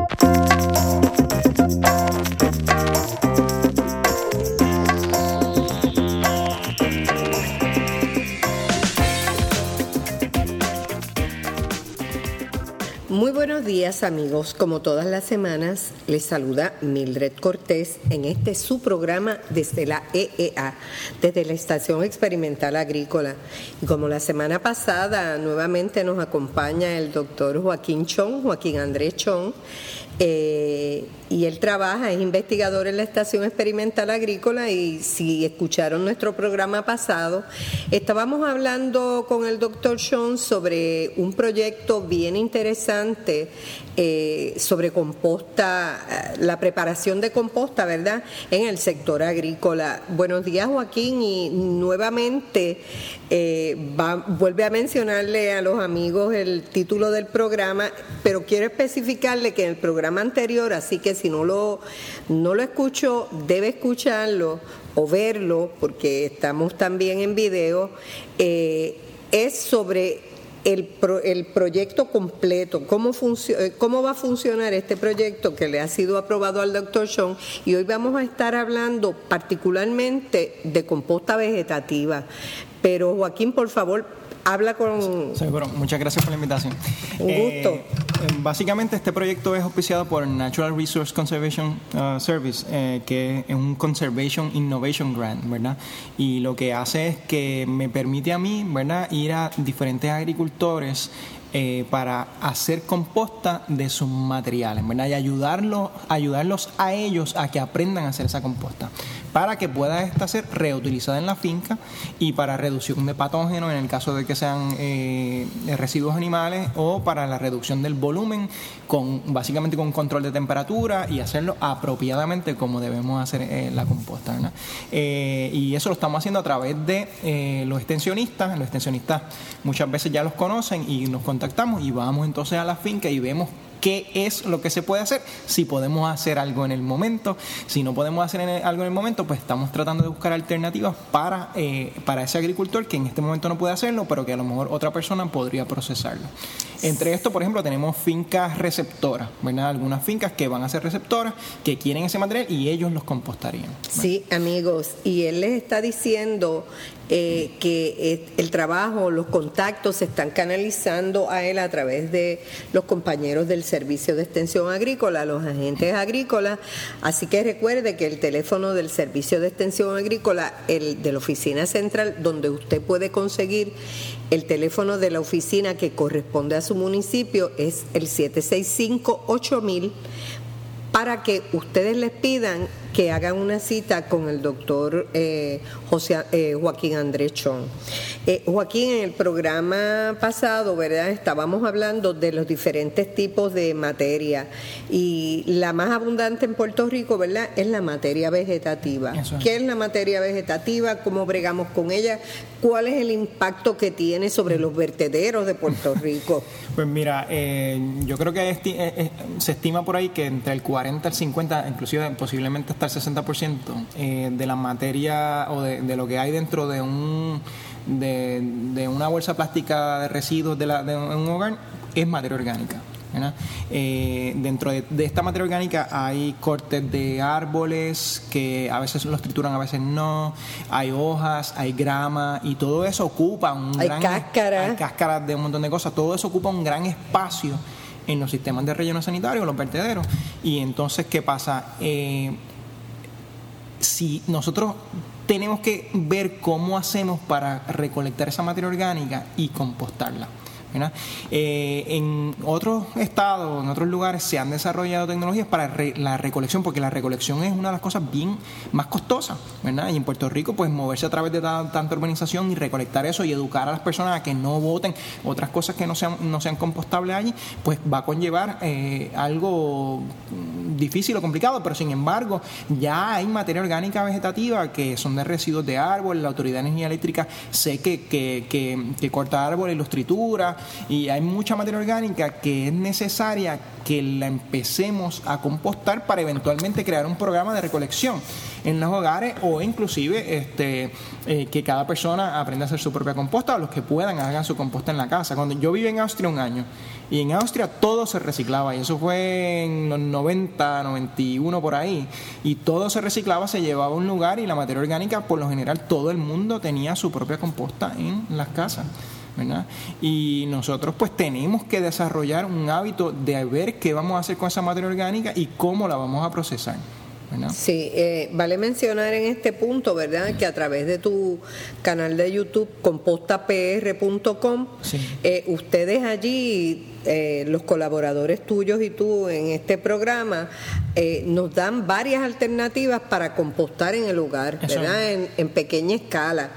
Muy buenos días amigos, como todas las semanas les saluda Mildred Cortés en este su programa desde la EEA, desde la Estación Experimental Agrícola. Y como la semana pasada nuevamente nos acompaña el doctor Joaquín Chong, Joaquín Andrés Chong, eh, y él trabaja, es investigador en la Estación Experimental Agrícola y si escucharon nuestro programa pasado, estábamos hablando con el doctor Sean sobre un proyecto bien interesante eh, sobre composta, eh, la preparación de composta, ¿verdad?, en el sector agrícola. Buenos días, Joaquín, y nuevamente vuelve a mencionarle a los amigos el título del programa, pero quiero especificarle que en el programa anterior, así que si no lo, no lo escucho, debe escucharlo o verlo, porque estamos también en video, eh, es sobre el, el, proyecto completo, cómo, eh, cómo va a funcionar este proyecto que le ha sido aprobado al doctor Sean y hoy vamos a estar hablando particularmente de composta vegetativa. Pero Joaquín, por favor, habla con... Seguro, muchas gracias por la invitación. Un gusto. Eh, básicamente este proyecto es auspiciado por Natural Resource Conservation uh, Service, eh, que es un Conservation Innovation Grant, ¿verdad? Y lo que hace es que me permite a mí, ¿verdad?, ir a diferentes agricultores eh, para hacer composta de sus materiales, ¿verdad? Y ayudarlos, ayudarlos a ellos a que aprendan a hacer esa composta, para que pueda esta ser reutilizada en la finca y para reducción de patógenos en el caso de que sean eh, residuos animales o para la reducción del volumen, con básicamente con control de temperatura y hacerlo apropiadamente como debemos hacer eh, la composta, ¿verdad? y eso lo estamos haciendo a través de los extensionistas, los extensionistas muchas veces ya los conocen y nos contactamos y vamos entonces a la finca y vemos qué es lo que se puede hacer, si podemos hacer algo en el momento, si no podemos hacer algo en el momento, pues estamos tratando de buscar alternativas para, eh, para ese agricultor que en este momento no puede hacerlo, pero que a lo mejor otra persona podría procesarlo. Entre esto, por ejemplo, tenemos fincas receptoras, ¿verdad? Algunas fincas que van a ser receptoras, que quieren ese material y ellos los compostarían. Sí, amigos, y él les está diciendo eh, que el trabajo, los contactos se están canalizando a él a través de los compañeros del Servicio de Extensión Agrícola, los agentes agrícolas. Así que recuerde que el teléfono del Servicio de Extensión Agrícola, el de la oficina central, donde usted puede conseguir el teléfono de la oficina que corresponde a su municipio, es el 765 8000 para que ustedes les pidan que hagan una cita con el doctor eh, José, eh, Joaquín Andrés Chón. Eh, Joaquín, en el programa pasado, ¿verdad? Estábamos hablando de los diferentes tipos de materia y la más abundante en Puerto Rico, ¿verdad? Es la materia vegetativa. ¿Qué es la materia vegetativa? ¿Cómo bregamos con ella? ¿Cuál es el impacto que tiene sobre los vertederos de Puerto Rico? pues mira, yo creo que se estima por ahí que entre el 40 al 50, inclusive posiblemente hasta el 60% eh, de la materia o de, lo que hay dentro de un de, una bolsa plástica de residuos de, la, de un hogar es materia orgánica. Eh, dentro de, esta materia orgánica hay cortes de árboles que a veces los trituran, a veces no. Hay hojas, hay grama y todo eso ocupa un hay gran. Hay cáscaras de un montón de cosas. Todo eso ocupa un gran espacio en los sistemas de relleno sanitario, los vertederos. Y entonces, ¿qué pasa? Eh, si nosotros tenemos que ver cómo hacemos para recolectar esa materia orgánica y compostarla. Eh, en otros estados, en otros lugares, se han desarrollado tecnologías para la recolección, porque la recolección es una de las cosas bien más costosas. Y en Puerto Rico, pues moverse a través de tanta urbanización y recolectar eso y educar a las personas a que no voten otras cosas que no sean, no sean compostables allí, pues va a conllevar eh, algo difícil o complicado, pero sin embargo, ya hay materia orgánica vegetativa que son de residuos de árboles, la Autoridad de Energía Eléctrica sé que, que, que corta árboles los tritura y hay mucha materia orgánica que es necesaria que la empecemos a compostar para eventualmente crear un programa de recolección en los hogares o inclusive este eh, que cada persona aprenda a hacer su propia composta o los que puedan hagan su composta en la casa. Cuando yo viví en Austria un año y en Austria todo se reciclaba y eso fue en los 90, 91 por ahí y todo se reciclaba, se llevaba a un lugar y la materia orgánica por lo general todo el mundo tenía su propia composta en las casas. Y nosotros pues tenemos que desarrollar un hábito de ver qué vamos a hacer con esa materia orgánica y cómo la vamos a procesar. Sí, eh, vale mencionar en este punto, ¿verdad?, que a través de tu canal de YouTube, compostapr.com, eh, ustedes allí, eh, los colaboradores tuyos y tú en este programa, nos dan varias alternativas para compostar en el hogar, ¿verdad?, en, en pequeña escala.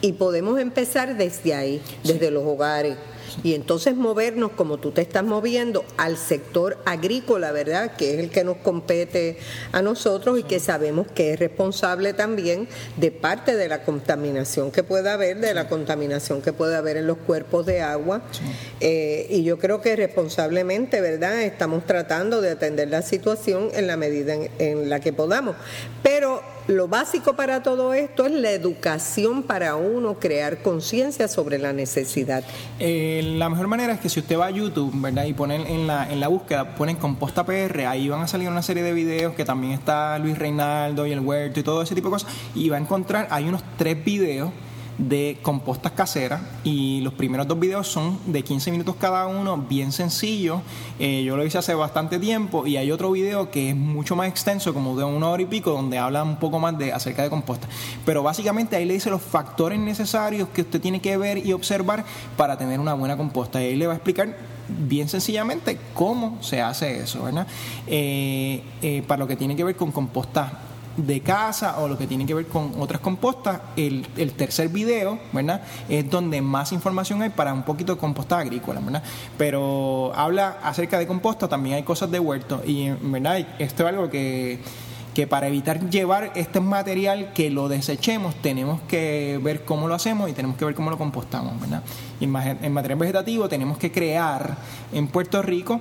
Y podemos empezar desde ahí, desde los hogares y entonces movernos como tú te estás moviendo al sector agrícola, ¿verdad? Que es el que nos compete a nosotros y que sabemos que es responsable también de parte de la contaminación que pueda haber, de la contaminación que puede haber en los cuerpos de agua. Eh, y yo creo que responsablemente, ¿verdad? Estamos tratando de atender la situación en la medida en la que podamos. Pero lo básico para todo esto es la educación para uno crear conciencia sobre la necesidad. Eh, la mejor manera es que si usted va a YouTube, ¿verdad? Y ponen en la, en la búsqueda, ponen composta PR, ahí van a salir una serie de videos que también está Luis Reinaldo y el Huerto y todo ese tipo de cosas. Y va a encontrar, hay unos tres videos de compostas caseras y los primeros dos videos son de 15 minutos cada uno, bien sencillo. Eh, yo lo hice hace bastante tiempo y hay otro video que es mucho más extenso, como de una hora y pico, donde habla un poco más de acerca de composta. Pero básicamente ahí le dice los factores necesarios que usted tiene que ver y observar para tener una buena composta. Y ahí le va a explicar bien sencillamente cómo se hace eso, ¿verdad? Eh, eh, para lo que tiene que ver con composta de casa o lo que tiene que ver con otras compostas, el, el, tercer video, ¿verdad? Es donde más información hay para un poquito de composta agrícola, ¿verdad? Pero habla acerca de composta, también hay cosas de huerto y, ¿verdad? Esto es algo que que para evitar llevar este material que lo desechemos, tenemos que ver cómo lo hacemos y tenemos que ver cómo lo compostamos, ¿verdad? Y en, material vegetativo tenemos que crear en Puerto Rico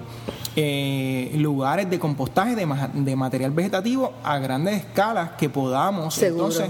eh, lugares de compostaje de, de, material vegetativo a grandes escalas que podamos entonces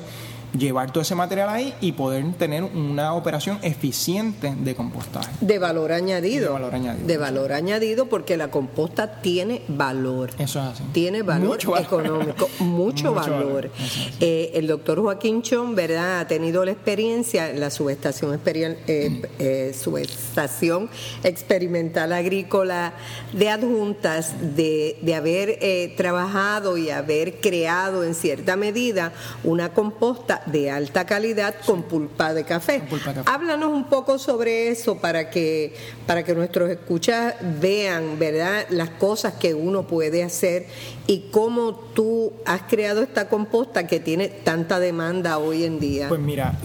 llevar todo ese material ahí y poder tener una operación eficiente de compostaje. De valor añadido. De valor añadido. De valor añadido porque la composta tiene valor. Eso es así. Tiene valor económico, mucho, valor. Eh, el doctor Joaquín Chon, ¿verdad? Ha tenido la experiencia en la subestación, eh, eh, subestación experimental agrícola de adjuntas de, de haber trabajado y haber creado en cierta medida una composta de alta calidad con pulpa de café. Háblanos un poco sobre eso para que, para que nuestros escuchas vean, ¿verdad?, las cosas que uno puede hacer y cómo tú has creado esta composta que tiene tanta demanda hoy en día. Pues mira,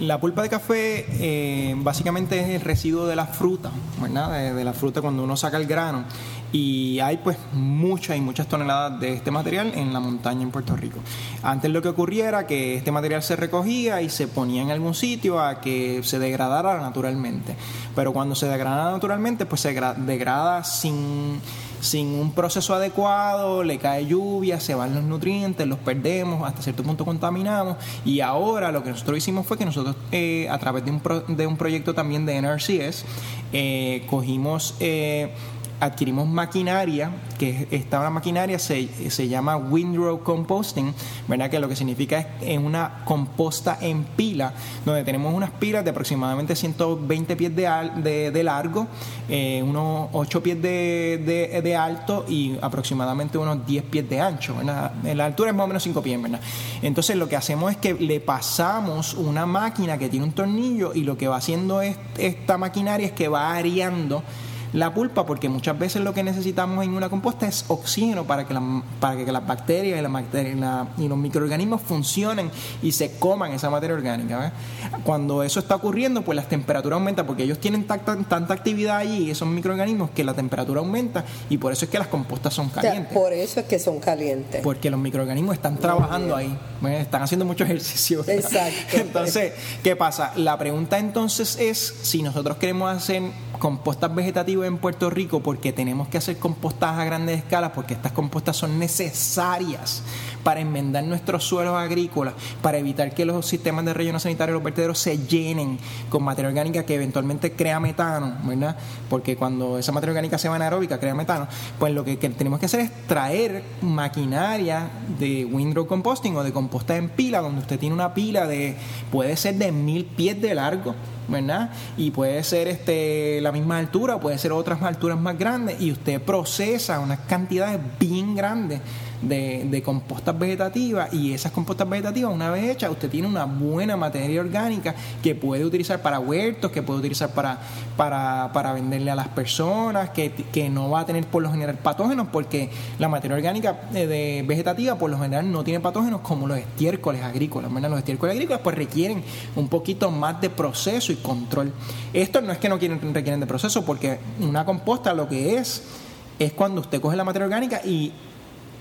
la pulpa de café eh, básicamente es el residuo de la fruta, ¿verdad? de la fruta cuando uno saca el grano y hay pues muchas y muchas toneladas de este material en la montaña en Puerto Rico. Antes lo que ocurría era que este material se recogía y se ponía en algún sitio a que se degradara naturalmente, pero cuando se degrada naturalmente pues se degrada sin sin un proceso adecuado, le cae lluvia, se van los nutrientes, los perdemos, hasta cierto punto contaminamos. Y ahora lo que nosotros hicimos fue que nosotros, eh, a través de un, de un proyecto también de NRCS, eh, cogimos eh, adquirimos maquinaria, que esta maquinaria se, se llama Windrow Composting, ¿verdad? Que lo que significa es una composta en pila, donde tenemos unas pilas de aproximadamente 120 pies de, de, largo, eh, unos 8 pies de, de, alto y aproximadamente unos 10 pies de ancho, ¿verdad? La altura es más o menos 5 pies, ¿verdad? Entonces lo que hacemos es que le pasamos una máquina que tiene un tornillo y lo que va haciendo es, esta maquinaria es que va areando la pulpa porque muchas veces lo que necesitamos en una composta es oxígeno para que, para que las bacterias y, la, y los microorganismos funcionen y se coman esa materia orgánica. Cuando eso está ocurriendo, pues la temperatura aumenta porque ellos tienen tanta, tanta actividad allí, esos microorganismos, que la temperatura aumenta y por eso es que las compostas son calientes. por eso es que son calientes. Porque los microorganismos están trabajando ahí, están haciendo mucho ejercicio. Exacto. Entonces, ¿qué pasa? La pregunta entonces es si nosotros queremos hacer compostas vegetativas en Puerto Rico porque tenemos que hacer compostas a grandes escalas porque estas compostas son necesarias para enmendar nuestros suelos agrícolas, para evitar que los sistemas de relleno sanitario los vertederos se llenen con materia orgánica que eventualmente crea metano, ¿verdad? Porque cuando esa materia orgánica se va anaeróbica, crea metano, pues lo que, tenemos que hacer es traer maquinaria de windrow composting o de composta en pila, donde usted tiene una pila de, puede ser de mil pies de largo, Y puede ser este, la misma altura, puede ser otras alturas más grandes, y usted procesa unas cantidades bien grandes de, de, compostas vegetativas y esas compostas vegetativas una vez hechas usted tiene una buena materia orgánica que puede utilizar para huertos, que puede utilizar para, para, para venderle a las personas, que, que, no va a tener por lo general patógenos porque la materia orgánica eh, de vegetativa por lo general no tiene patógenos como los estiércoles agrícolas. Los estiércoles agrícolas pues requieren un poquito más de proceso y control. Esto no es que no quieren, requieren de proceso porque una composta lo que es es cuando usted coge la materia orgánica y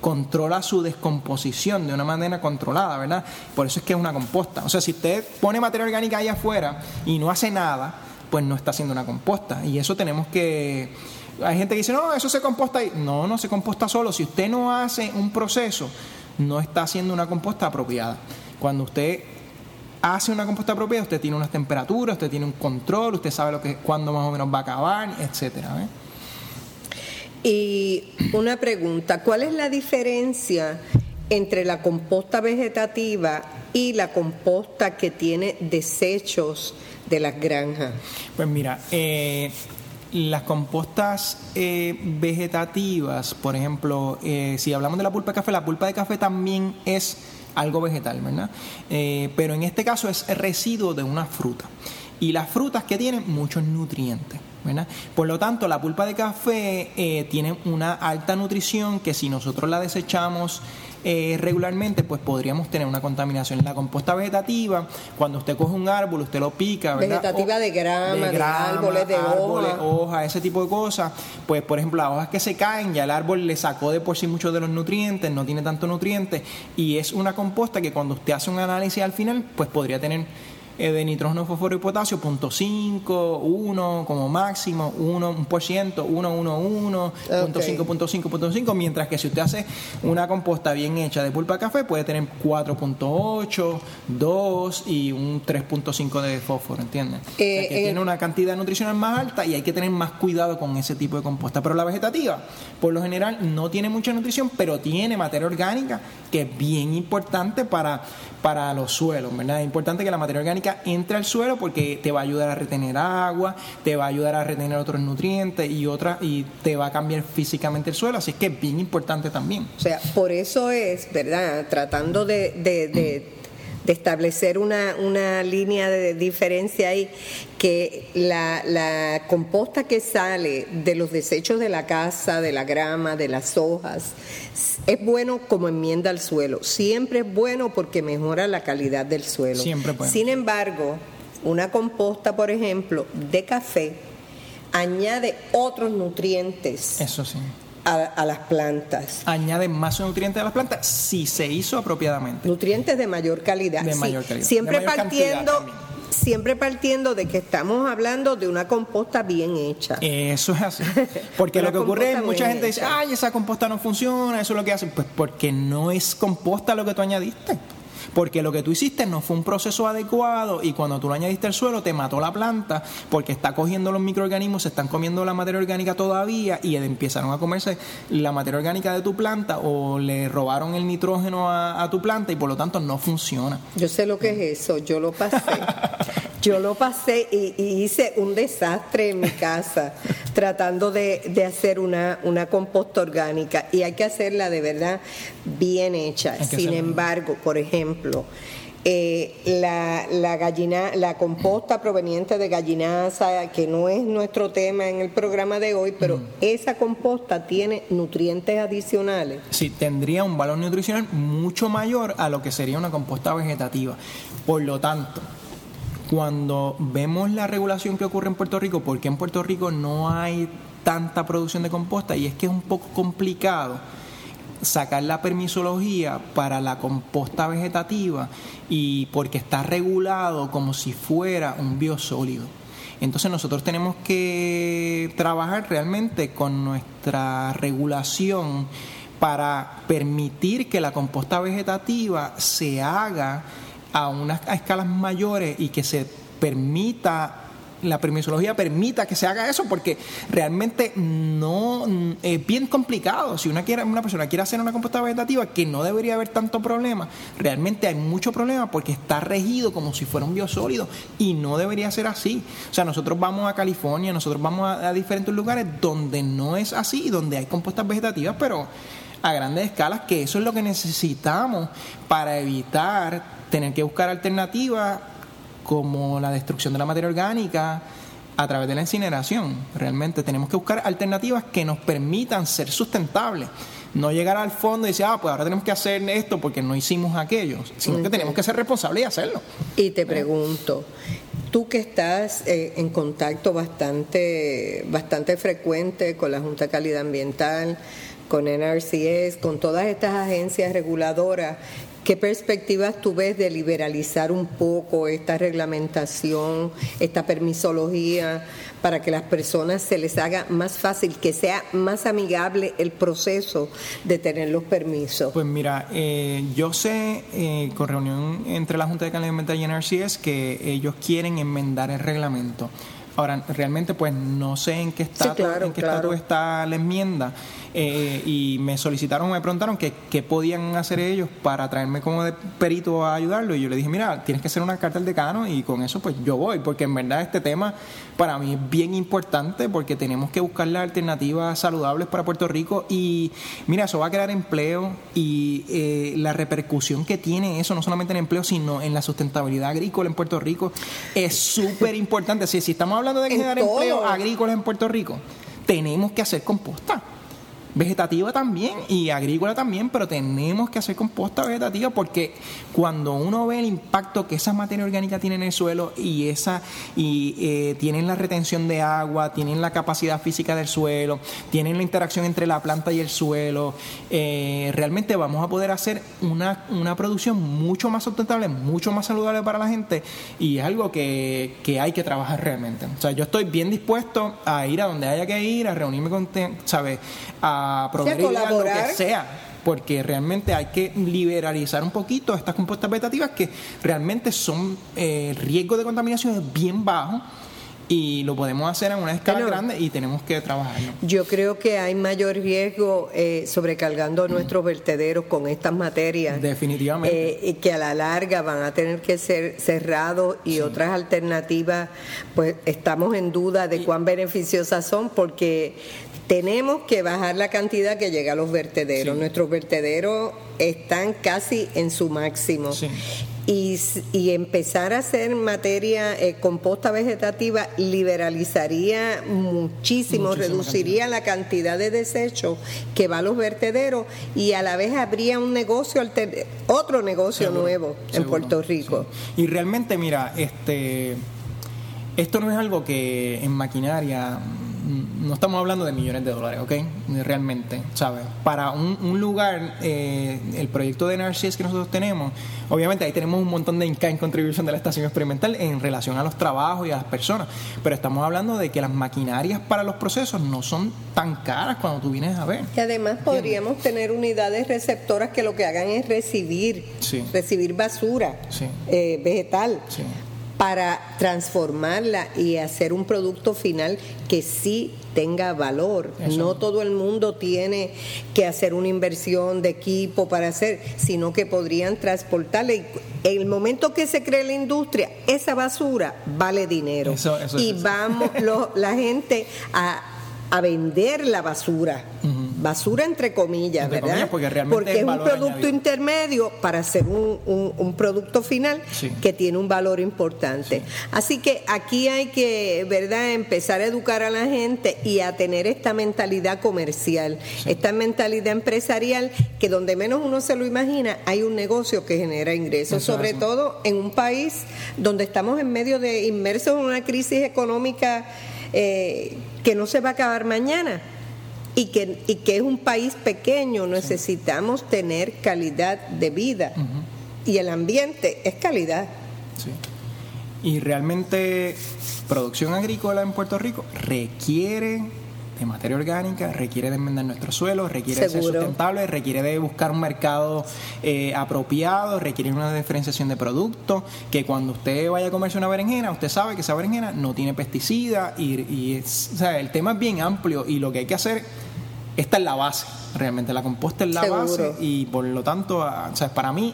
controla su descomposición de una manera controlada, ¿verdad? Por eso es que es una composta. O sea, si usted pone materia orgánica ahí afuera y no hace nada, pues no está haciendo una composta. Y eso tenemos que... Hay gente que dice, no, eso se composta ahí. No, no se composta solo. Si usted no hace un proceso, no está haciendo una composta apropiada. Cuando usted hace una composta apropiada, usted tiene unas temperaturas, usted tiene un control, usted sabe lo que, cuándo más o menos va a acabar, etcétera. ¿eh? Y una pregunta, ¿cuál es la diferencia entre la composta vegetativa y la composta que tiene desechos de las granjas? Pues mira, eh, las compostas eh, vegetativas, por ejemplo, eh, si hablamos de la pulpa de café, la pulpa de café también es algo vegetal, ¿verdad? pero en este caso es residuo de una fruta. Y las frutas que tienen muchos nutrientes. Por lo tanto, la pulpa de café eh, tiene una alta nutrición que si nosotros la desechamos eh, regularmente, pues podríamos tener una contaminación. La composta vegetativa, cuando usted coge un árbol, usted lo pica, ¿verdad? Vegetativa de grama, de, árboles, de árboles, hoja. ese tipo de cosas. Pues, por ejemplo, las hojas que se caen, ya el árbol le sacó de por sí muchos de los nutrientes, no tiene tanto nutrientes, y es una composta que cuando usted hace un análisis al final, pues podría tener eh, de nitrógeno, fósforo y potasio, 0.5, 1 como máximo, 1%, 1, 1, 1, 0.5, 0.5, 0.5, mientras que si usted hace una composta bien hecha de pulpa de café, puede tener 4.8, 2 y un 3.5 de fósforo, ¿entiendes? que eh, tiene una cantidad nutricional más alta y hay que tener más cuidado con ese tipo de composta. Pero la vegetativa, por lo general, no tiene mucha nutrición, pero tiene materia orgánica que es bien importante para, para los suelos, ¿verdad? Es importante que la materia orgánica entre al suelo porque te va a ayudar a retener agua, te va a ayudar a retener otros nutrientes y otra y te va a cambiar físicamente el suelo, así que es bien importante también. O sea, por eso es, ¿verdad? Tratando de, establecer una, una, línea de diferencia ahí, que la, la, composta que sale de los desechos de la casa, de la grama, de las hojas, es bueno como enmienda al suelo. Siempre es bueno porque mejora la calidad del suelo. Siempre Sin embargo, una composta, por ejemplo, de café, añade otros nutrientes. Eso sí. A, las plantas. Añade más nutrientes a las plantas si se hizo apropiadamente. Nutrientes de mayor calidad. De mayor calidad. Siempre partiendo siempre partiendo de que estamos hablando de una composta bien hecha. Eso es así. Porque lo que ocurre es mucha gente dice, ay, esa composta no funciona, eso es lo que hacen. Pues porque no es composta lo que tú añadiste porque lo que tú hiciste no fue un proceso adecuado y cuando tú lo añadiste al suelo te mató la planta porque está cogiendo los microorganismos, se están comiendo la materia orgánica todavía y empezaron a comerse la materia orgánica de tu planta o le robaron el nitrógeno a, a tu planta y por lo tanto no funciona. Yo sé lo que es eso, yo lo pasé. Yo lo pasé y, hice un desastre en mi casa tratando de, hacer una, una, composta orgánica y hay que hacerla de verdad bien hecha. Sin embargo, por ejemplo, eh, la, la, gallina, la composta proveniente de gallinaza, que no es nuestro tema en el programa de hoy, pero mm. esa composta tiene nutrientes adicionales. Sí, tendría un valor nutricional mucho mayor a lo que sería una composta vegetativa. Por lo tanto, cuando vemos la regulación que ocurre en Puerto Rico, porque en Puerto Rico no hay tanta producción de composta y es que es un poco complicado sacar la permisología para la composta vegetativa y porque está regulado como si fuera un biosólido. Entonces nosotros tenemos que trabajar realmente con nuestra regulación para permitir que la composta vegetativa se haga a unas escalas mayores y que se permita la permisología permita que se haga eso porque realmente no es bien complicado. Si una, quiere, una persona quiere hacer una composta vegetativa que no debería haber tanto problema, realmente hay mucho problema porque está regido como si fuera un biosólido y no debería ser así. O sea, nosotros vamos a California, nosotros vamos a, a diferentes lugares donde no es así, donde hay compostas vegetativas, pero a grandes escalas, que eso es lo que necesitamos para evitar tener que buscar alternativas como la destrucción de la materia orgánica a través de la incineración. Realmente tenemos que buscar alternativas que nos permitan ser sustentables. No llegar al fondo y decir, ah, pues ahora tenemos que hacer esto porque no hicimos aquello, sino que tenemos que ser responsables y hacerlo. Y te pregunto, tú que estás eh, en contacto bastante, bastante frecuente con la Junta de Calidad Ambiental, con NRCS, con todas estas agencias reguladoras ¿Qué perspectivas tú ves de liberalizar un poco esta reglamentación, esta permisología, para que las personas se les haga más fácil, que sea más amigable el proceso de tener los permisos? Pues mira, eh, yo sé eh, con reunión entre la Junta de Calidad Ambiental y NRCS que ellos quieren enmendar el reglamento. Ahora, realmente pues no sé en qué estatus, en qué está la enmienda eh, y me solicitaron, me preguntaron qué, qué podían hacer ellos para traerme como de perito a ayudarlo. Y yo le dije, mira, tienes que hacer una carta al decano y con eso pues yo voy, porque en verdad este tema para mí es bien importante porque tenemos que buscar las alternativas saludables para Puerto Rico. Y mira, eso va a crear empleo y eh, la repercusión que tiene eso no solamente en empleo sino en la sustentabilidad agrícola en Puerto Rico es súper importante. Si, si estamos hablando de generar empleo agrícola en Puerto Rico, tenemos que hacer composta vegetativa también y agrícola también, pero tenemos que hacer composta vegetativa porque cuando uno ve el impacto que esa materia orgánica tiene en el suelo y esa y eh, tienen la retención de agua, tienen la capacidad física del suelo, tienen la interacción entre la planta y el suelo, eh, realmente vamos a poder hacer una, una producción mucho más sustentable, mucho más saludable para la gente y es algo que, que hay que trabajar realmente. O sea, yo estoy bien dispuesto a ir a donde haya que ir, a reunirme con, ¿sabes? A proveer lo que sea porque realmente hay que liberalizar un poquito estas compuestas vegetativas que realmente son eh, el riesgo de contaminación es bien bajo y lo podemos hacer en una escala grande y tenemos que trabajar. Yo creo que hay mayor riesgo eh, sobrecargando nuestros vertederos con estas materias. Definitivamente. Eh, que a la larga van a tener que ser cerrados y otras alternativas, pues estamos en duda de cuán beneficiosas son porque tenemos que bajar la cantidad que llega a los vertederos. Nuestros vertederos están casi en su máximo. Y, empezar a hacer materia eh, composta vegetativa liberalizaría muchísimo, reduciría la cantidad de desechos que va a los vertederos y a la vez habría un negocio otro negocio nuevo en Puerto Rico. Y realmente, mira, este esto no es algo que en maquinaria no estamos hablando de millones de dólares, ¿ok? Realmente, ¿sabes? Para un, lugar, eh, el proyecto de NRCS que nosotros tenemos, obviamente ahí tenemos un montón de en contribución de la estación experimental en relación a los trabajos y a las personas, pero estamos hablando de que las maquinarias para los procesos no son tan caras cuando tú vienes a ver. Y además podríamos tener unidades receptoras que lo que hagan es recibir, recibir basura eh, vegetal. Sí para transformarla y hacer un producto final que sí tenga valor. No todo el mundo tiene que hacer una inversión de equipo para hacer, sino que podrían transportarle. En el momento que se cree la industria, esa basura vale dinero. y vamos la gente a, a vender la basura. Basura entre comillas, ¿verdad? porque, es, un producto intermedio para hacer un, producto final que tiene un valor importante. Así que aquí hay que, ¿verdad?, empezar a educar a la gente y a tener esta mentalidad comercial, esta mentalidad empresarial que donde menos uno se lo imagina hay un negocio que genera ingresos, sobre todo en un país donde estamos en medio de inmersos en una crisis económica eh, que no se va a acabar mañana y que, y que es un país pequeño, necesitamos tener calidad de vida. Y el ambiente es calidad. Y realmente producción agrícola en Puerto Rico requiere de materia orgánica, requiere de enmendar nuestro suelo, requiere de ser sustentable, requiere de buscar un mercado eh, apropiado, requiere una diferenciación de productos, que cuando usted vaya a comerse una berenjena, usted sabe que esa berenjena no tiene pesticidas y, o sea, el tema es bien amplio y lo que hay que hacer, esta es la base, realmente la composta es la base y por lo tanto, o sea, para mí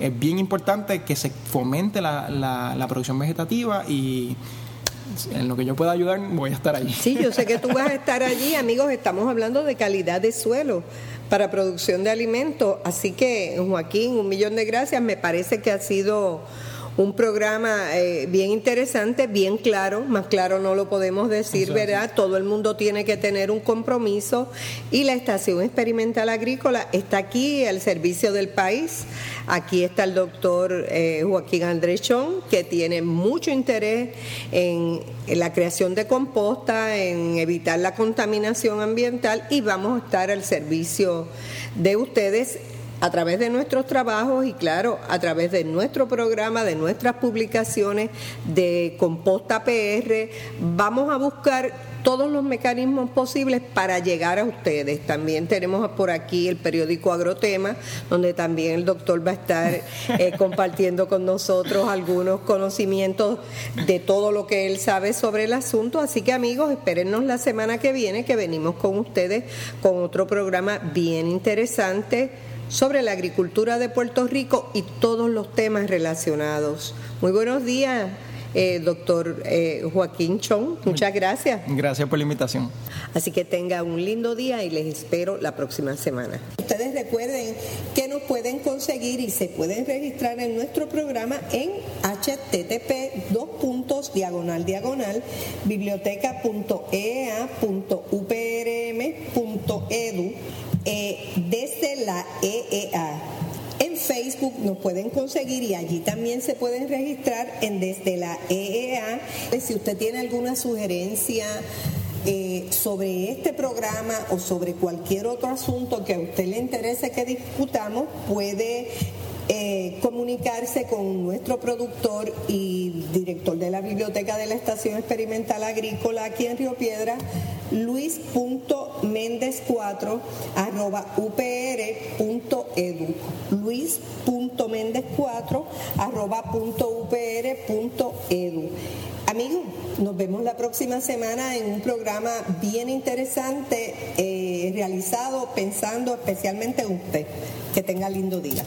es bien importante que se fomente la, la producción vegetativa y en lo que yo pueda ayudar, voy a estar allí. Sí, yo sé que tú vas a estar allí, amigos. Estamos hablando de calidad de suelo para producción de alimentos. Así que, Joaquín, un millón de gracias. Me parece que ha sido un programa eh, bien interesante, bien claro, más claro no lo podemos decir, ¿verdad? Todo el mundo tiene que tener un compromiso y la Estación Experimental Agrícola está aquí al servicio del país. Aquí está el doctor eh, Joaquín Andrechón, que tiene mucho interés en, en la creación de composta, en evitar la contaminación ambiental y vamos a estar al servicio de ustedes a través de nuestros trabajos y claro, a través de nuestro programa, de nuestras publicaciones de Composta PR, vamos a buscar todos los mecanismos posibles para llegar a ustedes. También tenemos por aquí el periódico Agrotema, donde también el doctor va a estar eh, compartiendo con nosotros algunos conocimientos de todo lo que él sabe sobre el asunto. Así que amigos, espérennos la semana que viene que venimos con ustedes con otro programa bien interesante sobre la agricultura de Puerto Rico y todos los temas relacionados. Muy buenos días. Eh, doctor eh, Joaquín Chong, muchas gracias. Gracias por la invitación. Así que tenga un lindo día y les espero la próxima semana. Ustedes recuerden que nos pueden conseguir y se pueden registrar en nuestro programa en http dos puntos diagonal diagonal biblioteca.eea.uprm.edu eh, desde la EEA. En Facebook nos pueden conseguir y allí también se pueden registrar en desde la EEA. Si usted tiene alguna sugerencia eh, sobre este programa o sobre cualquier otro asunto que a usted le interese que discutamos, puede eh, comunicarse con nuestro productor y director de la biblioteca de la Estación Experimental Agrícola aquí en Río Piedra, luis.méndez4 arroba upr.edu luis.méndez4 arroba upr.edu Amigos, nos vemos la próxima semana en un programa bien interesante eh, realizado pensando especialmente en usted. Que tenga lindo día.